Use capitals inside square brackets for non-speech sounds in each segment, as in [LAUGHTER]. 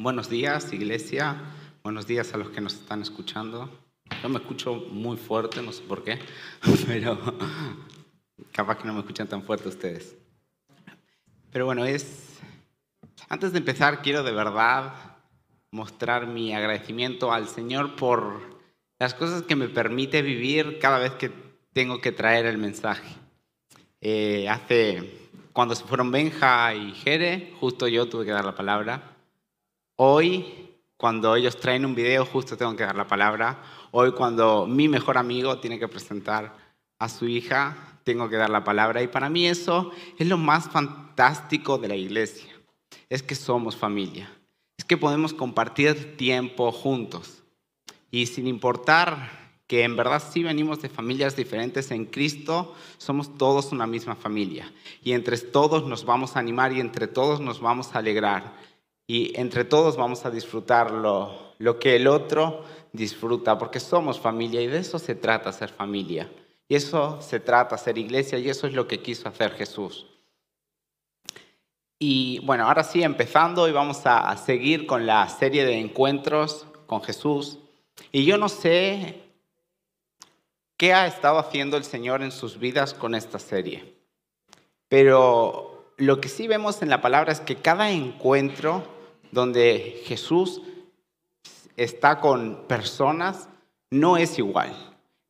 Buenos días, iglesia. Buenos días a los que nos están escuchando. Yo me escucho muy fuerte, no sé por qué, [LAUGHS] pero capaz que no me escuchan tan fuerte ustedes. Pero bueno, es... Antes de empezar, quiero de verdad mostrar mi agradecimiento al Señor por las cosas que me permite vivir cada vez que tengo que traer el mensaje. Eh, hace, cuando se fueron Benja y Jere, justo yo tuve que dar la palabra. Hoy, cuando ellos traen un video, justo tengo que dar la palabra. Hoy, cuando mi mejor amigo tiene que presentar a su hija, tengo que dar la palabra. Y para mí eso es lo más fantástico de la iglesia. Es que somos familia. Es que podemos compartir tiempo juntos. Y sin importar que en verdad sí venimos de familias diferentes en Cristo, somos todos una misma familia. Y entre todos nos vamos a animar y entre todos nos vamos a alegrar y entre todos vamos a disfrutar lo, que el otro disfruta, porque somos familia y de eso se trata ser familia. Y eso se trata ser iglesia y eso es lo que quiso hacer Jesús. Y bueno, ahora sí, empezando y vamos a seguir con la serie de encuentros con Jesús. Y yo no sé qué ha estado haciendo el Señor en sus vidas con esta serie, pero lo que sí vemos en la palabra es que cada encuentro donde Jesús está con personas no es igual.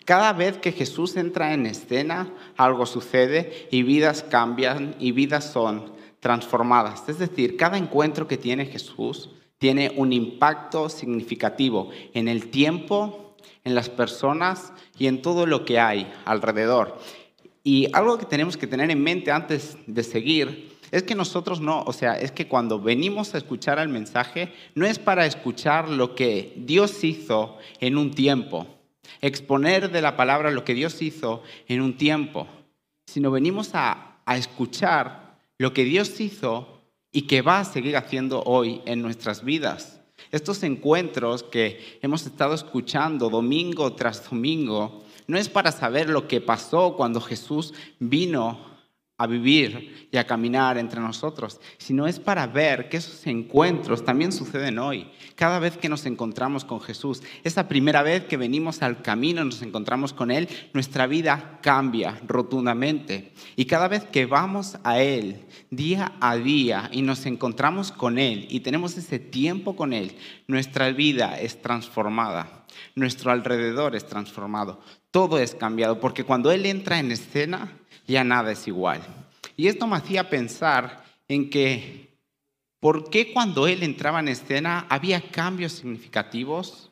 Cada vez que Jesús entra en escena, algo sucede y vidas cambian y vidas son transformadas. Es decir, cada encuentro que tiene Jesús tiene un impacto significativo en el tiempo, en las personas y en todo lo que hay alrededor. Y algo que tenemos que tener en mente antes de seguir es que nosotros no, o sea, es que cuando venimos a escuchar el mensaje, no es para escuchar lo que Dios hizo en un tiempo, exponer de la palabra lo que Dios hizo en un tiempo, sino venimos a, a escuchar lo que Dios hizo y que va a seguir haciendo hoy en nuestras vidas. Estos encuentros que hemos estado escuchando domingo tras domingo, no es para saber lo que pasó cuando Jesús vino a vivir y a caminar entre nosotros, sino es para ver que esos encuentros también suceden hoy. Cada vez que nos encontramos con Jesús, esa primera vez que venimos al camino, nos encontramos con Él, nuestra vida cambia rotundamente. Y cada vez que vamos a Él, día a día, y nos encontramos con Él y tenemos ese tiempo con Él, nuestra vida es transformada, nuestro alrededor es transformado, todo es cambiado, porque cuando Él entra en escena, ya nada es igual. Y esto me hacía pensar en que, ¿por qué cuando él entraba en escena había cambios significativos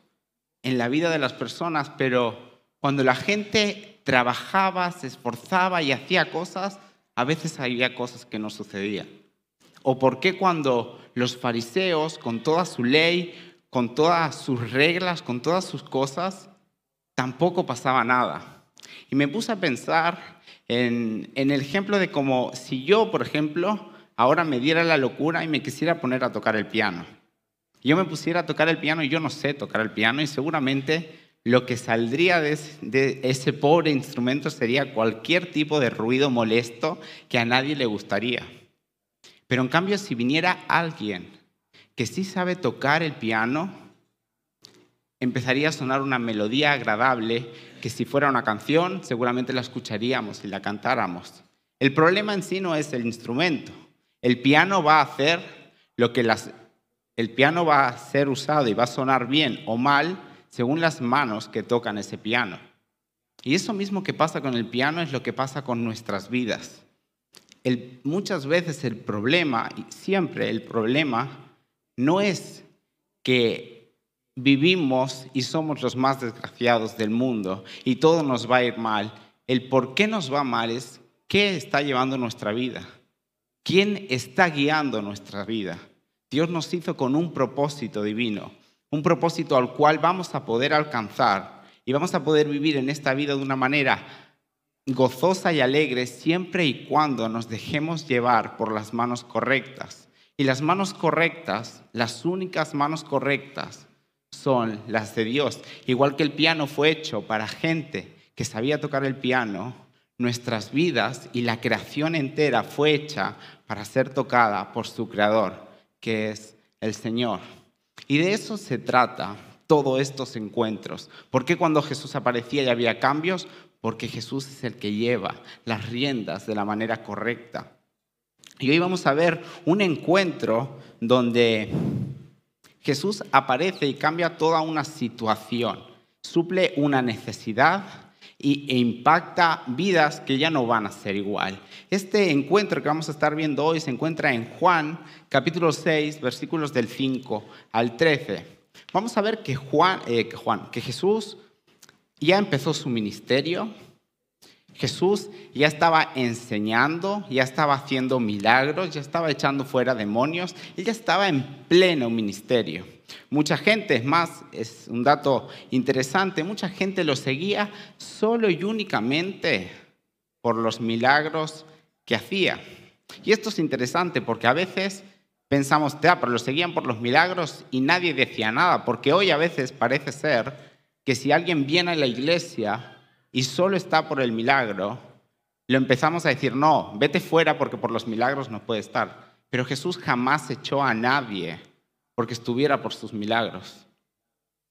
en la vida de las personas, pero cuando la gente trabajaba, se esforzaba y hacía cosas, a veces había cosas que no sucedían? ¿O por qué cuando los fariseos, con toda su ley, con todas sus reglas, con todas sus cosas, tampoco pasaba nada? Y me puse a pensar en, el ejemplo de como si yo, por ejemplo, ahora me diera la locura y me quisiera poner a tocar el piano. Yo me pusiera a tocar el piano y yo no sé tocar el piano y seguramente lo que saldría de ese, pobre instrumento sería cualquier tipo de ruido molesto que a nadie le gustaría. Pero en cambio, si viniera alguien que sí sabe tocar el piano, empezaría a sonar una melodía agradable que si fuera una canción seguramente la escucharíamos y la cantáramos. El problema en sí no es el instrumento. El piano va a hacer lo que las, el piano va a ser usado y va a sonar bien o mal según las manos que tocan ese piano. Y eso mismo que pasa con el piano es lo que pasa con nuestras vidas. muchas veces el problema, y siempre el problema, no es que vivimos y somos los más desgraciados del mundo y todo nos va a ir mal. El por qué nos va mal es qué está llevando nuestra vida. ¿Quién está guiando nuestra vida? Dios nos hizo con un propósito divino, un propósito al cual vamos a poder alcanzar y vamos a poder vivir en esta vida de una manera gozosa y alegre siempre y cuando nos dejemos llevar por las manos correctas. Y las manos correctas, las únicas manos correctas, son las de Dios. Igual que el piano fue hecho para gente que sabía tocar el piano, nuestras vidas y la creación entera fue hecha para ser tocada por su creador, que es el Señor. Y de eso se trata todos estos encuentros. ¿Por qué cuando Jesús aparecía y había cambios? Porque Jesús es el que lleva las riendas de la manera correcta. Y hoy vamos a ver un encuentro donde Jesús aparece y cambia toda una situación, suple una necesidad e impacta vidas que ya no van a ser igual. Este encuentro que vamos a estar viendo hoy se encuentra en Juan capítulo 6, versículos del 5 al 13. Vamos a ver que eh, que, Juan, que Jesús ya empezó su ministerio, Jesús ya estaba enseñando, ya estaba haciendo milagros, ya estaba echando fuera demonios, él ya estaba en pleno ministerio. Mucha gente, es más, es un dato interesante, mucha gente lo seguía solo y únicamente por los milagros que hacía. Y esto es interesante porque a veces pensamos, te, pero lo seguían por los milagros y nadie decía nada, porque hoy a veces parece ser que si alguien viene a la iglesia y solo está por el milagro, lo empezamos a decir, no, vete fuera porque por los milagros no puede estar. Pero Jesús jamás echó a nadie porque estuviera por sus milagros.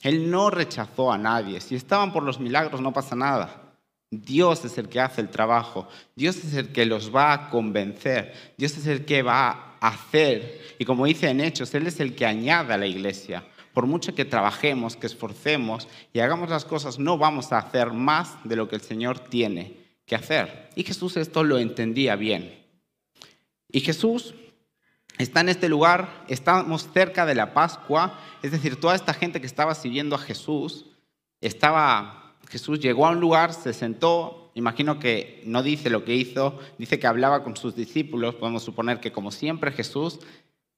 Él no rechazó a nadie. Si estaban por los milagros no pasa nada. Dios es el que hace el trabajo. Dios es el que los va a convencer. Dios es el que va a hacer. Y como dice en Hechos, Él es el que añade a la iglesia. Por mucho que trabajemos, que esforcemos y hagamos las cosas, no vamos a hacer más de lo que el Señor tiene que hacer. Y Jesús esto lo entendía bien. Y Jesús está en este lugar, estamos cerca de la Pascua, es decir, toda esta gente que estaba siguiendo a Jesús estaba Jesús llegó a un lugar, se sentó, imagino que no dice lo que hizo, dice que hablaba con sus discípulos, podemos suponer que como siempre Jesús,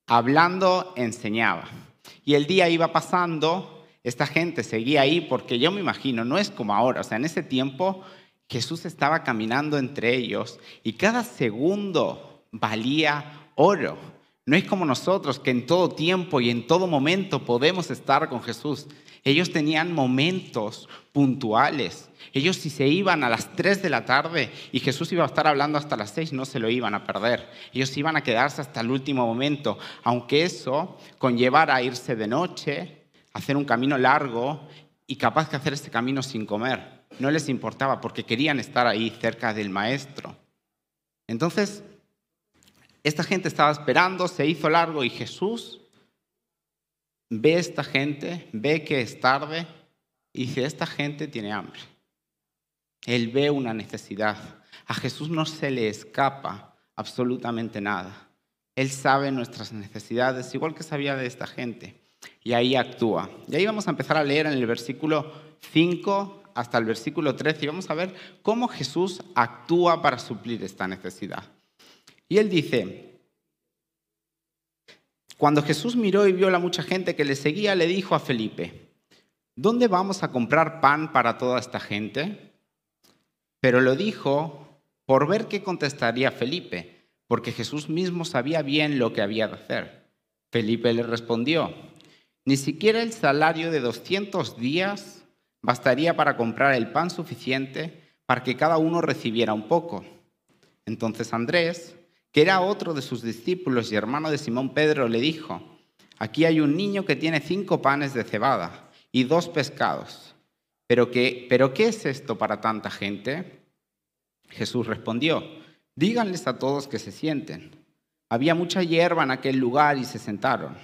hablando, enseñaba. Y el día iba pasando, esta gente seguía ahí porque yo me imagino, no es como ahora, o sea, en ese tiempo Jesús estaba caminando entre ellos y cada segundo valía oro. No es como nosotros que en todo tiempo y en todo momento podemos estar con Jesús. Ellos tenían momentos puntuales. Ellos si se iban a las 3 de la tarde y Jesús iba a estar hablando hasta las 6, no se lo iban a perder. Ellos iban a quedarse hasta el último momento, aunque eso conllevara irse de noche, hacer un camino largo y capaz de hacer este camino sin comer. No les importaba porque querían estar ahí cerca del maestro. Entonces, esta gente estaba esperando, se hizo largo y Jesús ve esta gente, ve que es tarde y dice, esta gente tiene hambre. Él ve una necesidad. A Jesús no se le escapa absolutamente nada. Él sabe nuestras necesidades, igual que sabía de esta gente. Y ahí actúa. Y ahí vamos a empezar a leer en el versículo 5 hasta el versículo 13 y vamos a ver cómo Jesús actúa para suplir esta necesidad. Y él dice, cuando Jesús miró y vio la mucha gente que le seguía, le dijo a Felipe, ¿dónde vamos a comprar pan para toda esta gente? Pero lo dijo por ver qué contestaría Felipe, porque Jesús mismo sabía bien lo que había de hacer. Felipe le respondió, ni siquiera el salario de 200 días bastaría para comprar el pan suficiente para que cada uno recibiera un poco. Entonces Andrés, que era otro de sus discípulos y hermano de Simón Pedro, le dijo, aquí hay un niño que tiene cinco panes de cebada y dos pescados. ¿Pero qué, ¿Pero qué es esto para tanta gente? Jesús respondió, díganles a todos que se sienten. Había mucha hierba en aquel lugar y se sentaron.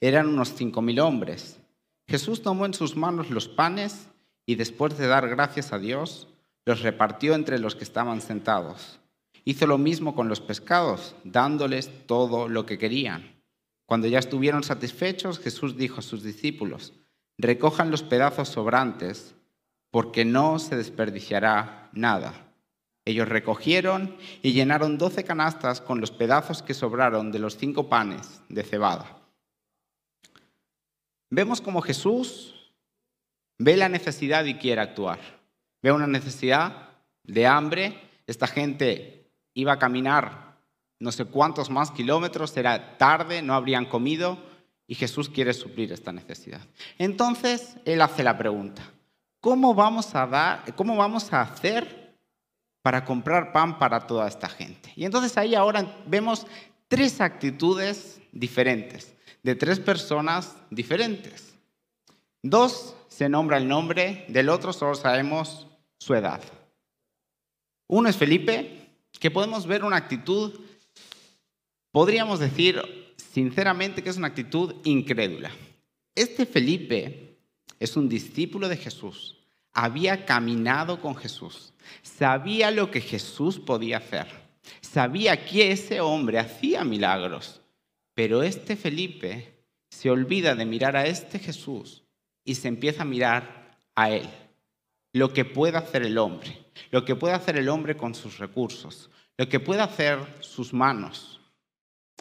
Eran unos cinco mil hombres. Jesús tomó en sus manos los panes y después de dar gracias a Dios, los repartió entre los que estaban sentados Hizo lo mismo con los pescados, dándoles todo lo que querían. Cuando ya estuvieron satisfechos, Jesús dijo a sus discípulos, recojan los pedazos sobrantes, porque no se desperdiciará nada. Ellos recogieron y llenaron doce canastas con los pedazos que sobraron de los cinco panes de cebada. Vemos como Jesús ve la necesidad y quiere actuar. Ve una necesidad de hambre. Esta gente iba a caminar no sé cuántos más kilómetros, era tarde, no habrían comido y Jesús quiere suplir esta necesidad. Entonces, Él hace la pregunta, ¿cómo vamos a, dar, cómo vamos a hacer para comprar pan para toda esta gente? Y entonces ahí ahora vemos tres actitudes diferentes, de tres personas diferentes. Dos se nombra el nombre, del otro solo sabemos su edad. Uno es Felipe, que podemos ver una actitud, podríamos decir sinceramente que es una actitud incrédula. Este Felipe es un discípulo de Jesús, había caminado con Jesús, sabía lo que Jesús podía hacer, sabía que ese hombre hacía milagros, pero este Felipe se olvida de mirar a este Jesús y se empieza a mirar a él, lo que puede hacer el hombre, lo que puede hacer el hombre con sus recursos, lo que puede hacer sus manos.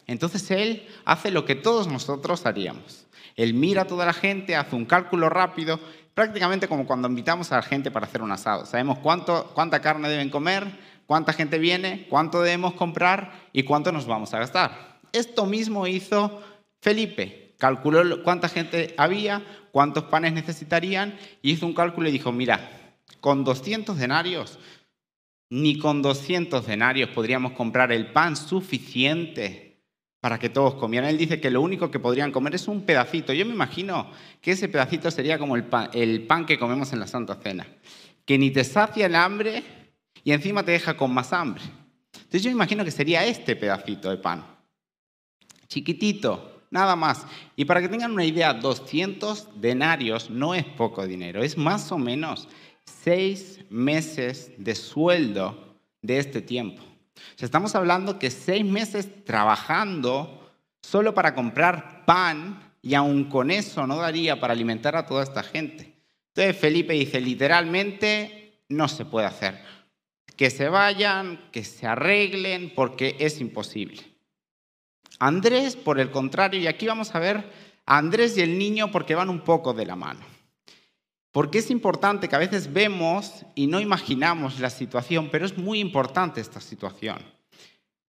Entonces él hace lo que todos nosotros haríamos. Él mira a toda la gente, hace un cálculo rápido, prácticamente como cuando invitamos a la gente para hacer un asado. Sabemos cuánto, cuánta carne deben comer, cuánta gente viene, cuánto debemos comprar y cuánto nos vamos a gastar. Esto mismo hizo Felipe. Calculó cuánta gente había, cuántos panes necesitarían y hizo un cálculo y dijo, mira, con 200 denarios, ni con 200 denarios podríamos comprar el pan suficiente para que todos comieran. Él dice que lo único que podrían comer es un pedacito. Yo me imagino que ese pedacito sería como el pan, el pan que comemos en la Santa Cena, que ni te sacia el hambre y encima te deja con más hambre. Entonces yo me imagino que sería este pedacito de pan. Chiquitito, nada más. Y para que tengan una idea, 200 denarios no es poco dinero, es más o menos seis meses de sueldo de este tiempo estamos hablando que seis meses trabajando solo para comprar pan y aún con eso no daría para alimentar a toda esta gente. Entonces Felipe dice, literalmente no se puede hacer. Que se vayan, que se arreglen, porque es imposible. Andrés, por el contrario, y aquí vamos a ver a Andrés y el niño porque van un poco de la mano. Porque es importante que a veces vemos y no imaginamos la situación, pero es muy importante esta situación.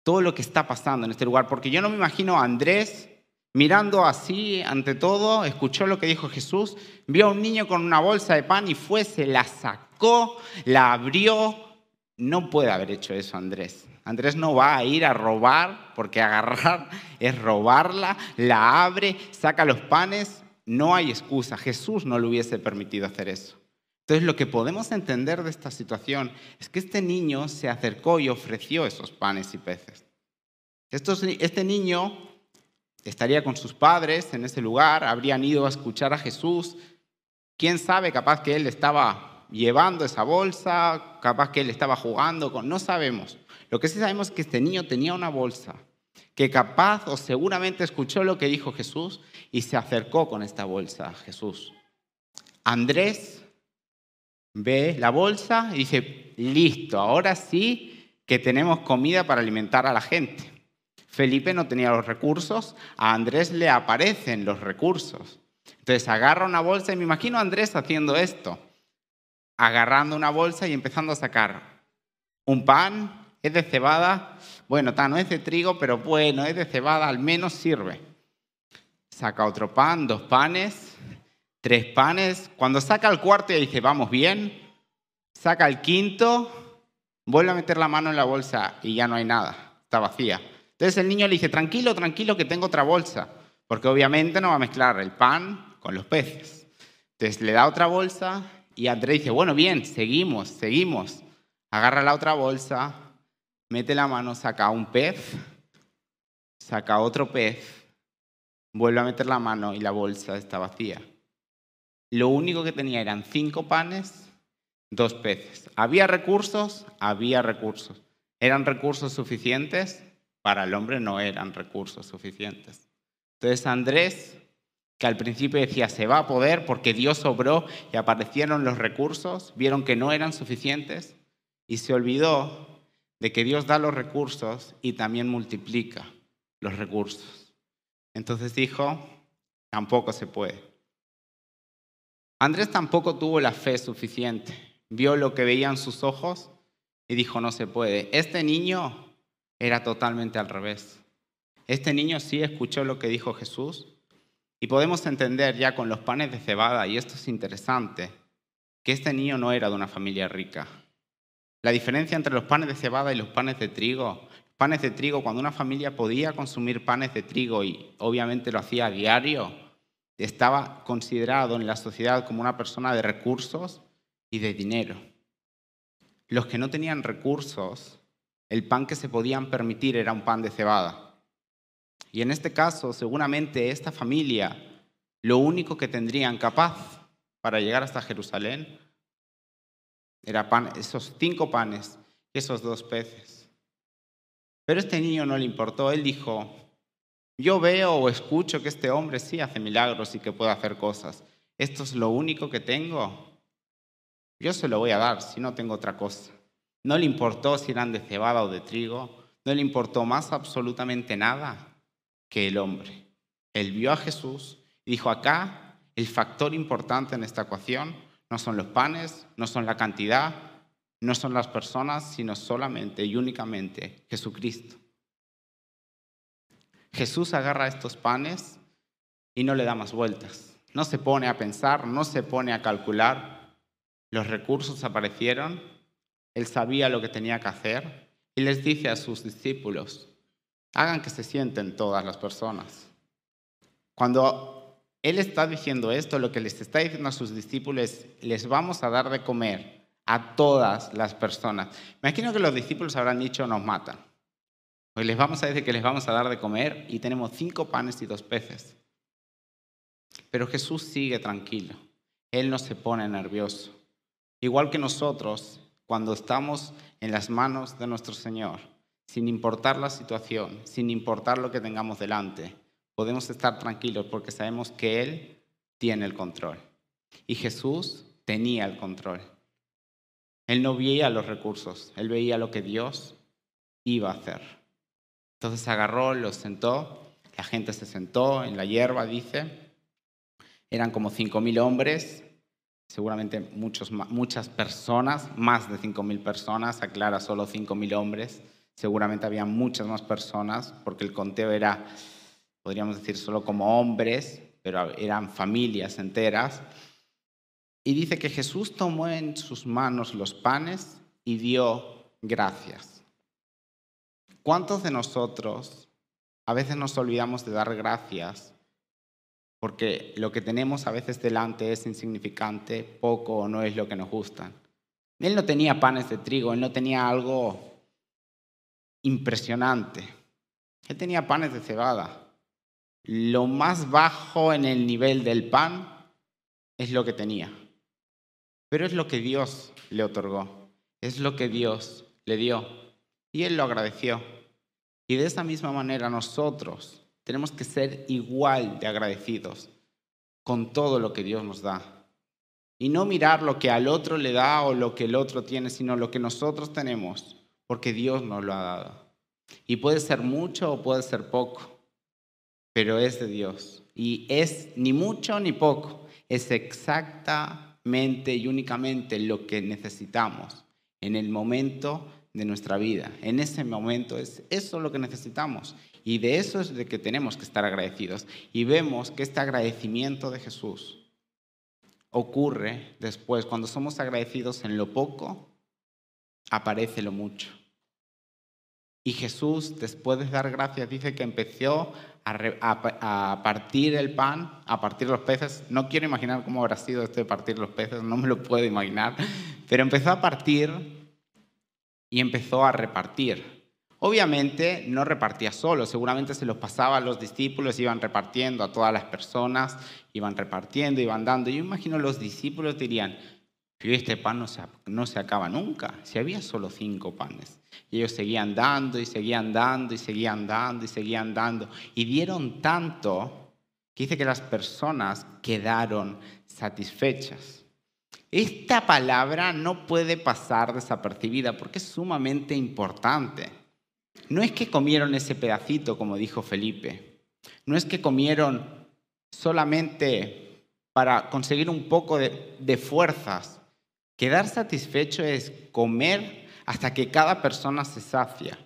Todo lo que está pasando en este lugar, porque yo no me imagino a Andrés mirando así ante todo, escuchó lo que dijo Jesús, vio a un niño con una bolsa de pan y fue, se la sacó, la abrió. No puede haber hecho eso Andrés. Andrés no va a ir a robar, porque [LAUGHS] agarrar es robarla, la abre, saca los panes no hay excusa. Jesús no le hubiese permitido hacer eso. Entonces lo que podemos entender de esta situación es que este niño se acercó y ofreció esos panes y peces. este niño estaría con sus padres en ese lugar, habrían ido a escuchar a Jesús. ¿Quién sabe? Capaz que él estaba llevando esa bolsa, capaz que él estaba jugando con... No sabemos. Lo que sí sabemos es que este niño tenía una bolsa que capaz o seguramente escuchó lo que dijo Jesús y se acercó con esta bolsa a Jesús. Andrés ve la bolsa y dice, listo, ahora sí que tenemos comida para alimentar a la gente. Felipe no tenía los recursos, a Andrés le aparecen los recursos. Entonces agarra una bolsa y me imagino Andrés haciendo esto, agarrando una bolsa y empezando a sacar un pan, es de cebada, bueno, no es de trigo, pero bueno, es de cebada, al menos sirve. Saca otro pan, dos panes, tres panes. Cuando saca el cuarto y dice, vamos bien, saca el quinto, vuelve a meter la mano en la bolsa y ya no hay nada, está vacía. Entonces el niño le dice, tranquilo, tranquilo, que tengo otra bolsa, porque obviamente no va a mezclar el pan con los peces. Entonces le da otra bolsa y Andrés dice, bueno, bien, seguimos, seguimos. Agarra la otra bolsa, mete la mano, saca un pez, saca otro pez, vuelve a meter la mano y la bolsa está vacía. Lo único que tenía eran cinco panes, dos peces. ¿Había recursos? Había recursos. ¿Eran recursos suficientes? Para el hombre no eran recursos suficientes. Entonces Andrés, que al principio decía se va a poder porque Dios obró y aparecieron los recursos, vieron que no eran suficientes y se olvidó de que Dios da los recursos y también multiplica los recursos. Entonces dijo, tampoco se puede. Andrés tampoco tuvo la fe suficiente. Vio lo que veían sus ojos y dijo, no se puede. Este niño era totalmente al revés. Este niño sí escuchó lo que dijo Jesús y podemos entender ya con los panes de cebada, y esto es interesante, que este niño no era de una familia rica. La diferencia entre los panes de cebada y los panes de trigo, panes de trigo, cuando una familia podía consumir panes de trigo y obviamente lo hacía a diario, estaba considerado en la sociedad como una persona de recursos y de dinero. Los que no tenían recursos, el pan que se podían permitir era un pan de cebada. Y en este caso, seguramente esta familia, lo único que tendrían capaz para llegar hasta Jerusalén era pan, esos cinco panes y esos dos peces. Pero este niño no le importó, él dijo, yo veo o escucho que este hombre sí hace milagros y que puede hacer cosas. Esto es lo único que tengo. Yo se lo voy a dar si no tengo otra cosa. No le importó si eran de cebada o de trigo. No le importó más absolutamente nada que el hombre. Él vio a Jesús y dijo, acá el factor importante en esta ecuación no son los panes, no son la cantidad, no son las personas, sino solamente y únicamente Jesucristo. Jesús agarra estos panes y no le da más vueltas. No se pone a pensar, no se pone a calcular. Los recursos aparecieron, él sabía lo que tenía que hacer y les dice a sus discípulos, hagan que se sienten todas las personas. Cuando él está diciendo esto, lo que les está diciendo a sus discípulos es, les vamos a dar de comer a todas las personas. Me imagino que los discípulos habrán dicho, nos matan. Hoy les vamos a decir que les vamos a dar de comer y tenemos cinco panes y dos peces. Pero Jesús sigue tranquilo. Él no se pone nervioso. Igual que nosotros, cuando estamos en las manos de nuestro Señor, sin importar la situación, sin importar lo que tengamos delante, podemos estar tranquilos porque sabemos que Él tiene el control. Y Jesús tenía el control. Él no veía los recursos, él veía lo que Dios iba a hacer. Entonces agarró, los sentó, la gente se sentó en la hierba, dice. Eran como 5.000 hombres, seguramente muchos, muchas personas, más de 5.000 personas, aclara solo 5.000 hombres. Seguramente había muchas más personas, porque el conteo era, podríamos decir, solo como hombres, pero eran familias enteras. Y dice que Jesús tomó en sus manos los panes y dio gracias. ¿Cuántos de nosotros a veces nos olvidamos de dar gracias porque lo que tenemos a veces delante es insignificante, poco o no es lo que nos gusta? Él no tenía panes de trigo, él no tenía algo impresionante. Él tenía panes de cebada. Lo más bajo en el nivel del pan es lo que tenía. Pero es lo que Dios le otorgó, es lo que Dios le dio. Y él lo agradeció. Y de esa misma manera nosotros tenemos que ser igual de agradecidos con todo lo que Dios nos da. Y no mirar lo que al otro le da o lo que el otro tiene, sino lo que nosotros tenemos, porque Dios nos lo ha dado. Y puede ser mucho o puede ser poco, pero es de Dios. Y es ni mucho ni poco, es exactamente y únicamente lo que necesitamos en el momento de nuestra vida. En ese momento es eso lo que necesitamos. Y de eso es de que tenemos que estar agradecidos. Y vemos que este agradecimiento de Jesús ocurre después, cuando somos agradecidos en lo poco, aparece lo mucho. Y Jesús, después de dar gracias, dice que empezó a, partir el pan, a partir los peces. No quiero imaginar cómo habrá sido esto de partir los peces, no me lo puedo imaginar, pero empezó a partir y empezó a repartir. Obviamente no repartía solo, seguramente se los pasaba a los discípulos, iban repartiendo a todas las personas, iban repartiendo, iban dando. Yo imagino los discípulos dirían, pero este pan no se, no se acaba nunca, si había solo cinco panes. Y ellos seguían dando y seguían dando y seguían dando y seguían dando. Y dieron tanto que dice que las personas quedaron satisfechas. Esta palabra no puede pasar desapercibida porque es sumamente importante. No es que comieron ese pedacito, como dijo Felipe. No es que comieron solamente para conseguir un poco de fuerzas. Quedar satisfecho es comer hasta que cada persona se sacia.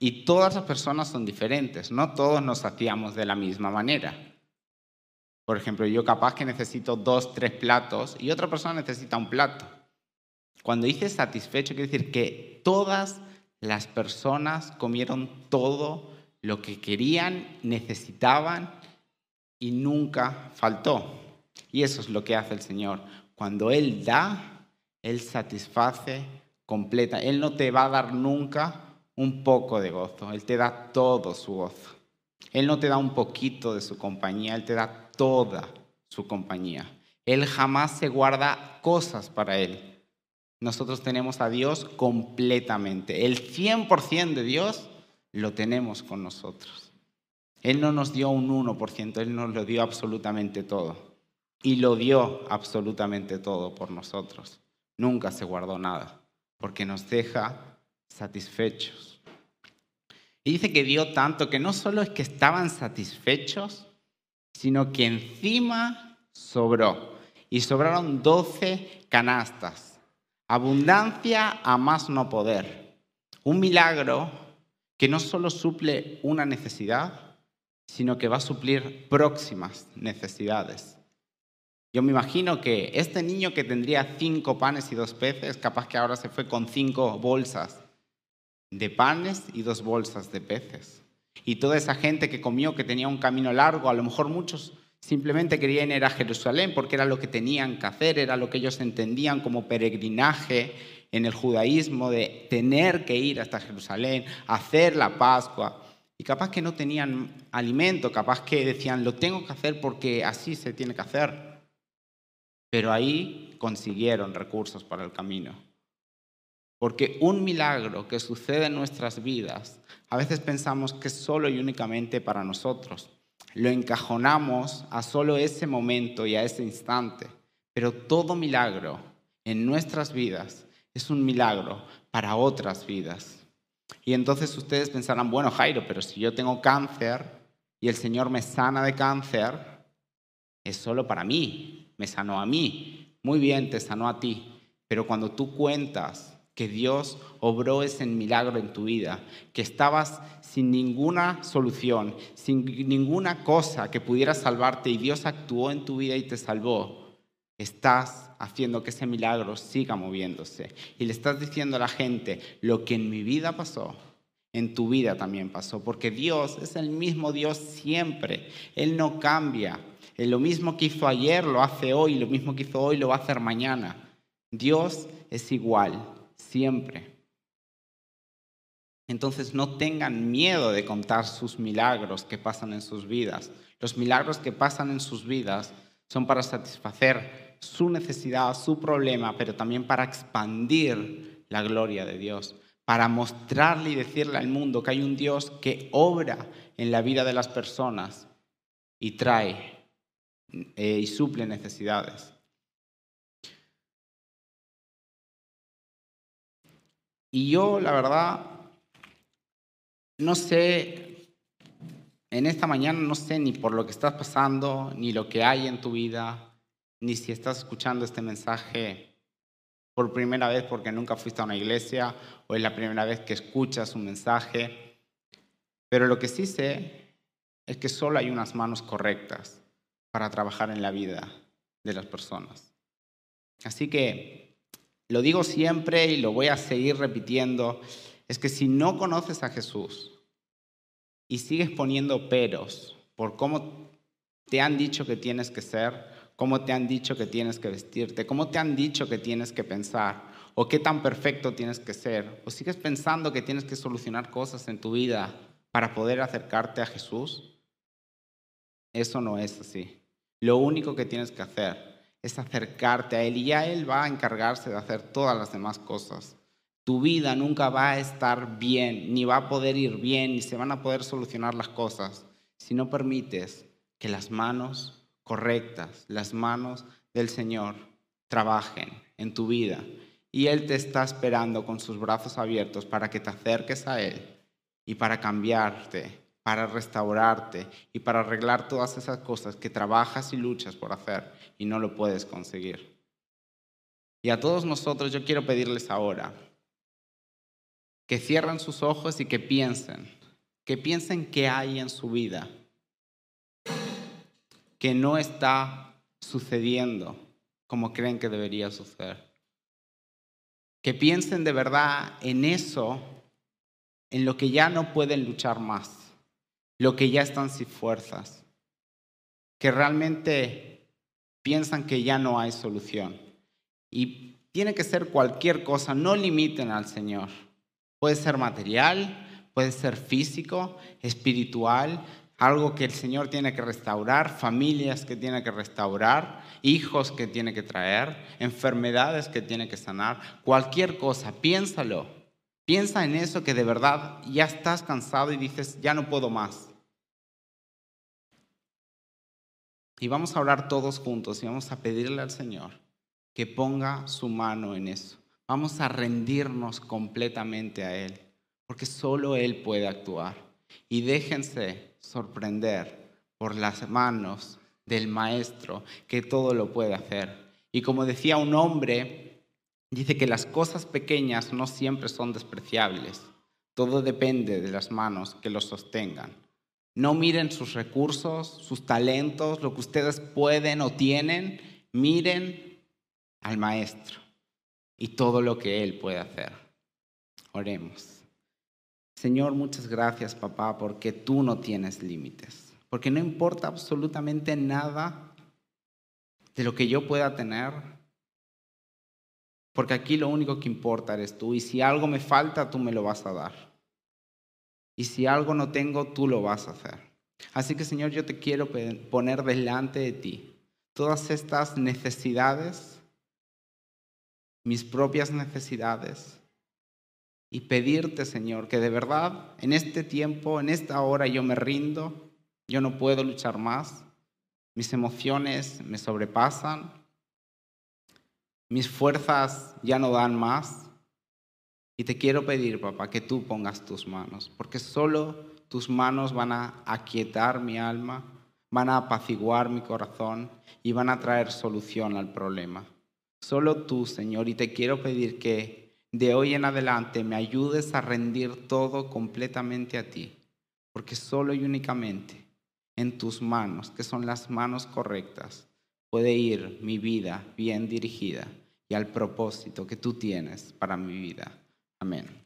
Y todas las personas son diferentes, no todos nos saciamos de la misma manera. Por ejemplo, yo capaz que necesito dos, tres platos y otra persona necesita un plato. Cuando dice satisfecho, quiere decir que todas las personas comieron todo lo que querían, necesitaban y nunca faltó. Y eso es lo que hace el Señor. Cuando Él da, Él satisface completa. Él no te va a dar nunca un poco de gozo, Él te da todo su gozo. Él no te da un poquito de su compañía, Él te da toda su compañía. Él jamás se guarda cosas para Él. Nosotros tenemos a Dios completamente. El 100% de Dios lo tenemos con nosotros. Él no nos dio un 1%, Él nos lo dio absolutamente todo. Y lo dio absolutamente todo por nosotros. Nunca se guardó nada, porque nos deja satisfechos. Y dice que dio tanto que no solo es que estaban satisfechos, sino que encima sobró. Y sobraron 12 canastas. Abundancia a más no poder. Un milagro que no solo suple una necesidad, sino que va a suplir próximas necesidades. Yo me imagino que este niño que tendría cinco panes y dos peces, capaz que ahora se fue con cinco bolsas de panes y dos bolsas de peces. Y toda esa gente que comió, que tenía un camino largo, a lo mejor muchos simplemente querían ir a Jerusalén porque era lo que tenían que hacer, era lo que ellos entendían como peregrinaje en el judaísmo de tener que ir hasta Jerusalén, hacer la Pascua. Y capaz que no tenían alimento, capaz que decían, lo tengo que hacer porque así se tiene que hacer. Pero ahí consiguieron recursos para el camino. Porque un milagro que sucede en nuestras vidas, a veces pensamos que es solo y únicamente para nosotros. Lo encajonamos a solo ese momento y a ese instante. Pero todo milagro en nuestras vidas es un milagro para otras vidas. Y entonces ustedes pensarán, bueno, Jairo, pero si yo tengo cáncer y el Señor me sana de cáncer, es solo para mí, me sanó a mí. Muy bien, te sanó a ti. Pero cuando tú cuentas que Dios obró ese milagro en tu vida, que estabas sin ninguna solución, sin ninguna cosa que pudiera salvarte y Dios actuó en tu vida y te salvó, estás haciendo que ese milagro siga moviéndose. Y le estás diciendo a la gente, lo que en mi vida pasó, en tu vida también pasó, porque Dios es el mismo Dios siempre, Él no cambia. Lo mismo que hizo ayer lo hace hoy, lo mismo que hizo hoy lo va a hacer mañana. Dios es igual, siempre. Entonces no tengan miedo de contar sus milagros que pasan en sus vidas. Los milagros que pasan en sus vidas son para satisfacer su necesidad, su problema, pero también para expandir la gloria de Dios, para mostrarle y decirle al mundo que hay un Dios que obra en la vida de las personas y trae eh, y suple necesidades. Y yo, la verdad, no sé, en esta mañana no sé ni por lo que estás pasando, ni lo que hay en tu vida, ni si estás escuchando este mensaje por primera vez porque nunca fuiste a una iglesia o es la primera vez que escuchas un mensaje. Pero lo que sí sé es que solo hay unas manos correctas para trabajar en la vida de las personas. Así que lo digo siempre y lo voy a seguir repitiendo, es que si no conoces a Jesús y sigues poniendo peros por cómo te han dicho que tienes que ser, cómo te han dicho que tienes que vestirte, cómo te han dicho que tienes que pensar, o qué tan perfecto tienes que ser, o sigues pensando que tienes que solucionar cosas en tu vida para poder acercarte a Jesús. Eso no es así. Lo único que tienes que hacer es acercarte a Él y ya Él va a encargarse de hacer todas las demás cosas. Tu vida nunca va a estar bien, ni va a poder ir bien, ni se van a poder solucionar las cosas si no permites que las manos correctas, las manos del Señor trabajen en tu vida. Y Él te está esperando con sus brazos abiertos para que te acerques a Él y para cambiarte, para restaurarte y para arreglar todas esas cosas que trabajas y luchas por hacer y no lo puedes conseguir. Y a todos nosotros yo quiero pedirles ahora que cierren sus ojos y que piensen, que piensen qué hay en su vida que no está sucediendo como creen que debería suceder. Que piensen de verdad en eso en lo que ya no pueden luchar más, lo que ya están sin fuerzas, que realmente piensan que ya no hay solución. Y tiene que ser cualquier cosa, no limiten al Señor. Puede ser material, puede ser físico, espiritual, algo que el Señor tiene que restaurar, familias que tiene que restaurar, hijos que tiene que traer, enfermedades que tiene que sanar, cualquier cosa, piénsalo. Piensa en eso que de verdad ya estás cansado y dices, ya no puedo más. Y vamos a orar todos juntos y vamos a pedirle al Señor que ponga su mano en eso. Vamos a rendirnos completamente a Él, porque solo Él puede actuar. Y déjense sorprender por las manos del Maestro, que todo lo puede hacer. Y como decía un hombre, dice que las cosas pequeñas no siempre son despreciables. Todo depende de las manos que los sostengan. No miren sus recursos, sus talentos, lo que ustedes pueden o tienen. Miren al Maestro y todo lo que Él puede hacer. Oremos. Señor, muchas gracias, papá, porque tú no tienes límites, porque no importa absolutamente nada de lo que yo pueda tener, porque aquí lo único que importa eres tú, y si algo me falta, tú me lo vas a dar. Y si algo no tengo, tú lo vas a hacer. Así que, Señor, yo te quiero poner delante de ti todas estas necesidades, mis propias necesidades, y pedirte, Señor, que de verdad en este tiempo, en esta hora yo me rindo, yo no puedo luchar más, mis emociones me sobrepasan, mis fuerzas ya no dan más. Y te quiero pedir, papá, que tú pongas tus manos, porque solo tus manos van a aquietar mi alma, van a apaciguar mi corazón y van a traer solución al problema. Solo tú, Señor, y te quiero pedir que de hoy en adelante me ayudes a rendir todo completamente a ti, porque solo y únicamente en tus manos, que son las manos correctas, puede ir mi vida bien dirigida y al propósito que tú tienes para mi vida. Amén.